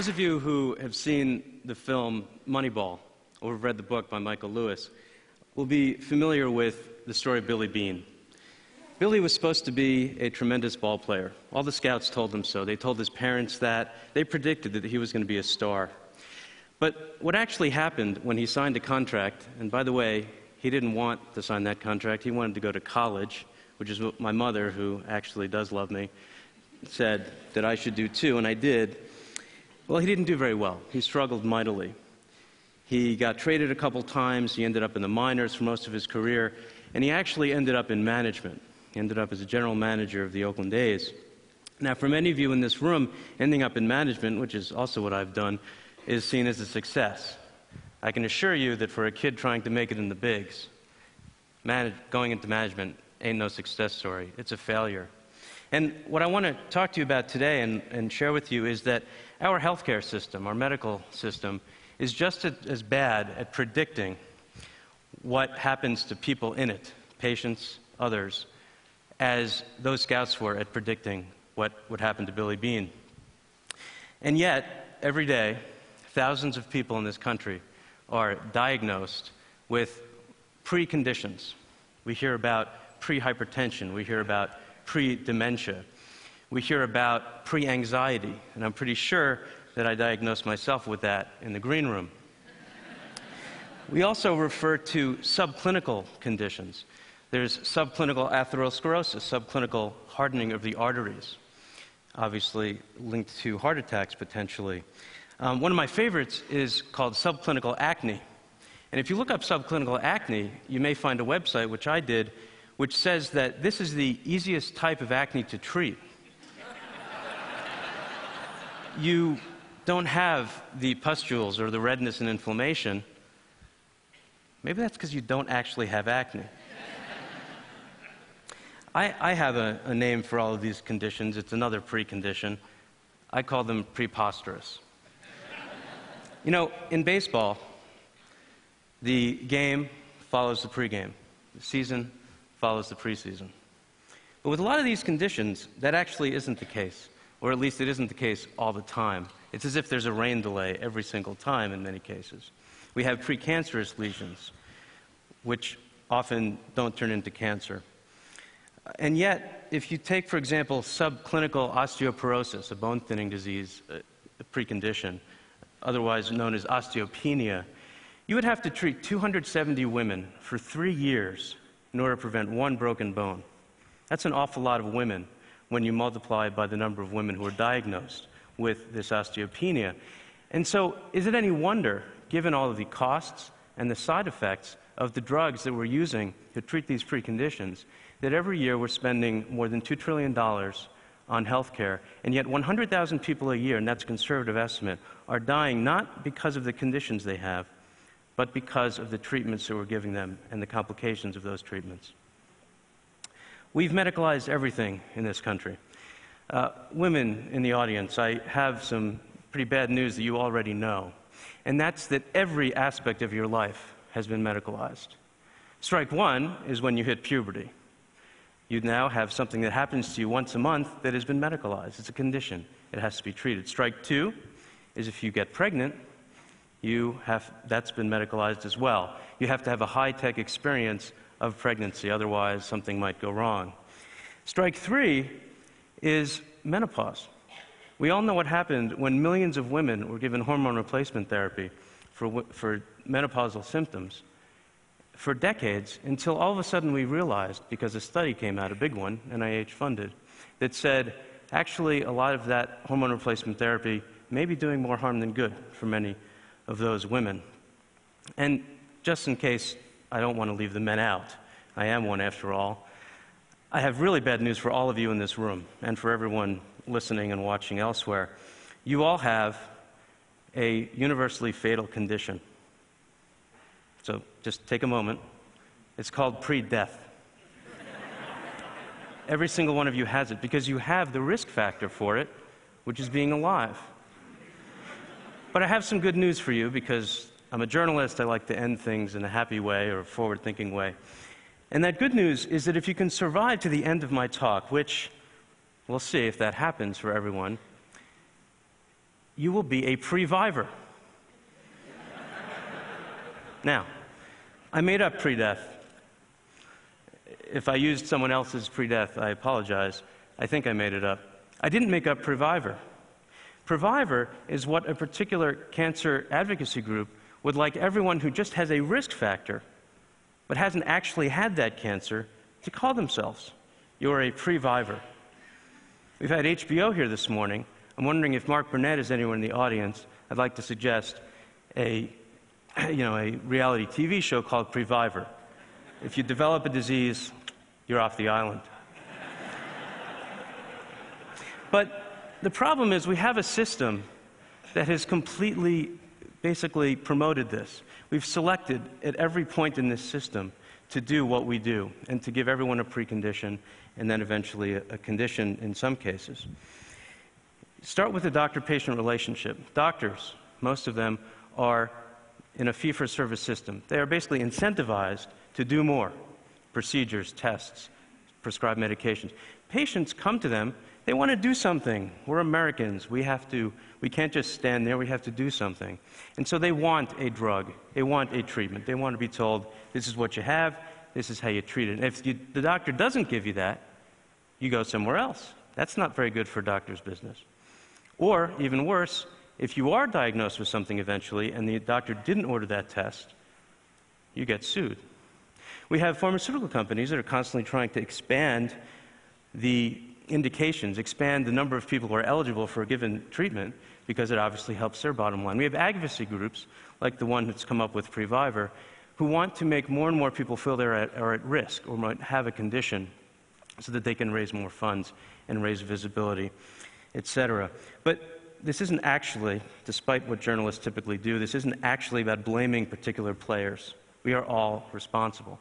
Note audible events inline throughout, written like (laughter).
Those of you who have seen the film Moneyball or have read the book by Michael Lewis will be familiar with the story of Billy Beane. Billy was supposed to be a tremendous ball player. All the scouts told him so. They told his parents that. They predicted that he was going to be a star. But what actually happened when he signed a contract, and by the way, he didn't want to sign that contract, he wanted to go to college, which is what my mother, who actually does love me, said that I should do too, and I did. Well, he didn't do very well. He struggled mightily. He got traded a couple times. He ended up in the minors for most of his career, and he actually ended up in management. He ended up as a general manager of the Oakland A's. Now, for many of you in this room, ending up in management, which is also what I've done, is seen as a success. I can assure you that for a kid trying to make it in the bigs, manage, going into management ain't no success story. It's a failure. And what I want to talk to you about today and, and share with you is that our healthcare system, our medical system, is just as bad at predicting what happens to people in it, patients, others, as those scouts were at predicting what would happen to Billy Beane. And yet, every day, thousands of people in this country are diagnosed with preconditions. We hear about pre-hypertension, we hear about pre-dementia, we hear about pre-anxiety, and I'm pretty sure that I diagnosed myself with that in the green room. we also refer to subclinical conditions. There's subclinical atherosclerosis, subclinical hardening of the arteries, obviously linked to heart attacks potentially. Um, one of my favorites is called subclinical acne. And if you look up subclinical acne, you may find a website, which I did, which says that this is the easiest type of acne to treat. you don't have the pustules or the redness and inflammation. Maybe that's because you don't actually have acne. I, I, have a, a, name for all of these conditions. It's another precondition. I call them preposterous. You know, in baseball, the game follows the pregame, the season follows the preseason. But with a lot of these conditions, that actually isn't the case, or at least it isn't the case all the time. It's as if there's a rain delay every single time in many cases. We have precancerous lesions, which often don't turn into cancer. And yet, if you take, for example, subclinical osteoporosis, a bone thinning disease, uh, a precondition, otherwise known as osteopenia, you would have to treat 270 women for three years in order to prevent one broken bone. That's an awful lot of women when you multiply by the number of women who are diagnosed with this osteopenia. And so, is it any wonder, given all of the costs and the side effects of the drugs that we're using to treat these preconditions, that every year we're spending more than $2 trillion on health care, and yet 100,000 people a year, and that's a conservative estimate, are dying not because of the conditions they have, but because of the treatments that we're giving them and the complications of those treatments. We've medicalized everything in this country. Uh, women in the audience, I have some pretty bad news that you already know, and that's that every aspect of your life has been medicalized. Strike one is when you hit puberty you now have something that happens to you once a month that has been medicalized. It's a condition, it has to be treated. Strike two is if you get pregnant, you have, that's been medicalized as well. You have to have a high tech experience of pregnancy, otherwise, something might go wrong. Strike three is menopause. We all know what happened when millions of women were given hormone replacement therapy for, for menopausal symptoms for decades until all of a sudden we realized, because a study came out, a big one, NIH funded, that said actually a lot of that hormone replacement therapy may be doing more harm than good for many of those women. And just in case I don't want to leave the men out, I am one after all, I have really bad news for all of you in this room and for everyone listening and watching elsewhere. You all have a universally fatal condition. So just take a moment. It's called pre death. (laughs) Every single one of you has it because you have the risk factor for it, which is being alive. But I have some good news for you because I'm a journalist. I like to end things in a happy way or a forward thinking way. And that good news is that if you can survive to the end of my talk, which we'll see if that happens for everyone, you will be a previvor. (laughs) now, I made up pre death. If I used someone else's pre death, I apologize. I think I made it up. I didn't make up Previvor. Previvor is what a particular cancer advocacy group would like everyone who just has a risk factor but hasn't actually had that cancer to call themselves. You're a previvor. We've had HBO here this morning. I'm wondering if Mark Burnett is anywhere in the audience. I'd like to suggest a, (clears throat) you know, a reality TV show called Previvor. If you develop a disease, you're off the island. (laughs) but the problem is we have a system that has completely, basically promoted this. We've selected at every point in this system to do what we do and to give everyone a precondition and then eventually a, a condition in some cases. Start with the doctor patient relationship. Doctors, most of them, are in a fee for service system. They are basically incentivized to do more procedures, tests, prescribe medications. Patients come to them, they want to do something. We're Americans. We have to, we can't just stand there, we have to do something. And so they want a drug, they want a treatment. They want to be told, this is what you have, this is how you treat it. And if you, the doctor doesn't give you that, you go somewhere else. That's not very good for doctor's business. Or, even worse, if you are diagnosed with something eventually and the doctor didn't order that test, you get sued. We have pharmaceutical companies that are constantly trying to expand the indications, expand the number of people who are eligible for a given treatment because it obviously helps their bottom line. We have advocacy groups, like the one that's come up with Previvor, who want to make more and more people feel they are at risk or might have a condition so that they can raise more funds and raise visibility, etc. But this isn't actually, despite what journalists typically do, this isn't actually about blaming particular players. We are all responsible.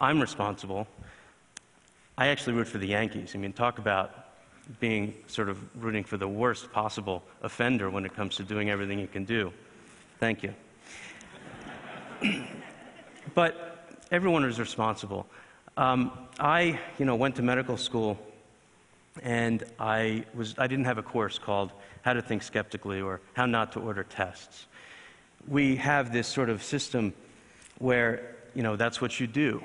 I'm responsible. I actually root for the Yankees. I mean, talk about being sort of rooting for the worst possible offender when it comes to doing everything you can do. Thank you. (clears throat) but everyone is responsible. Um, I, you know, went to medical school, and I was I didn't have a course called How to Think Skeptically or How Not to Order Tests. We have this sort of system where you know that's what you do,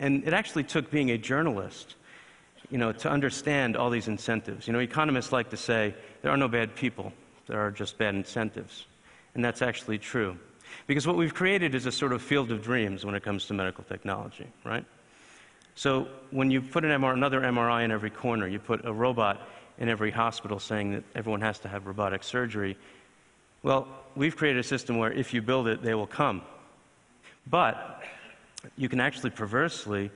and it actually took being a journalist you know, to understand all these incentives. You know, economists like to say there are no bad people, there are just bad incentives. And that's actually true. Because what we've created is a sort of field of dreams when it comes to medical technology, right? So when you put an another MRI in every corner, you put a robot in every hospital saying that everyone has to have robotic surgery, well, we've created a system where if you build it, they will come. But you can actually perversely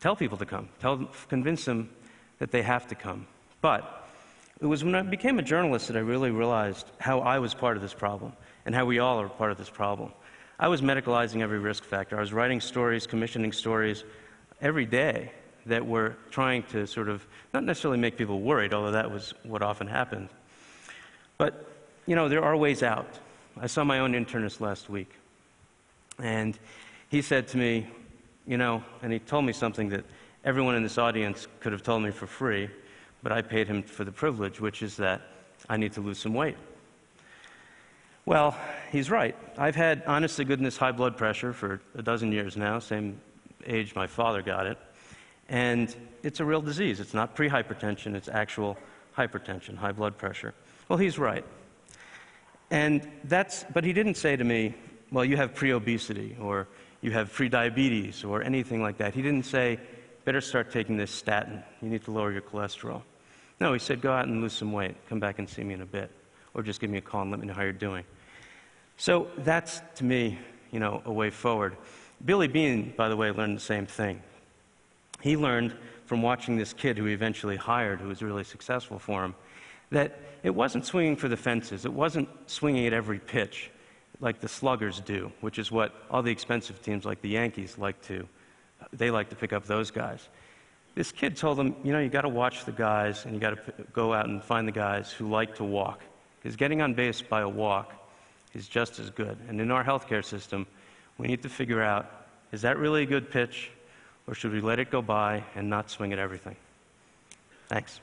Tell people to come. Tell, convince them that they have to come. But it was when I became a journalist that I really realized how I was part of this problem and how we all are part of this problem. I was medicalizing every risk factor. I was writing stories, commissioning stories every day that were trying to sort of not necessarily make people worried, although that was what often happened. But, you know, there are ways out. I saw my own internist last week, and he said to me, you know, and he told me something that everyone in this audience could have told me for free, but I paid him for the privilege, which is that I need to lose some weight. Well, he's right. I've had, honest to goodness, high blood pressure for a dozen years now, same age my father got it. And it's a real disease. It's not prehypertension, it's actual hypertension, high blood pressure. Well, he's right. And that's, but he didn't say to me, well, you have pre-obesity or you have prediabetes or anything like that. He didn't say, better start taking this statin. You need to lower your cholesterol. No, he said, go out and lose some weight. Come back and see me in a bit. Or just give me a call and let me know how you're doing. So that's, to me, you know, a way forward. Billy Beane, by the way, learned the same thing. He learned from watching this kid who he eventually hired, who was really successful for him, that it wasn't swinging for the fences. It wasn't swinging at every pitch like the sluggers do, which is what all the expensive teams like the Yankees like to, they like to pick up those guys. This kid told them, you know, you got to watch the guys and you got to go out and find the guys who like to walk. Because getting on base by a walk is just as good. And in our healthcare system, we need to figure out is that really a good pitch or should we let it go by and not swing at everything? Thanks.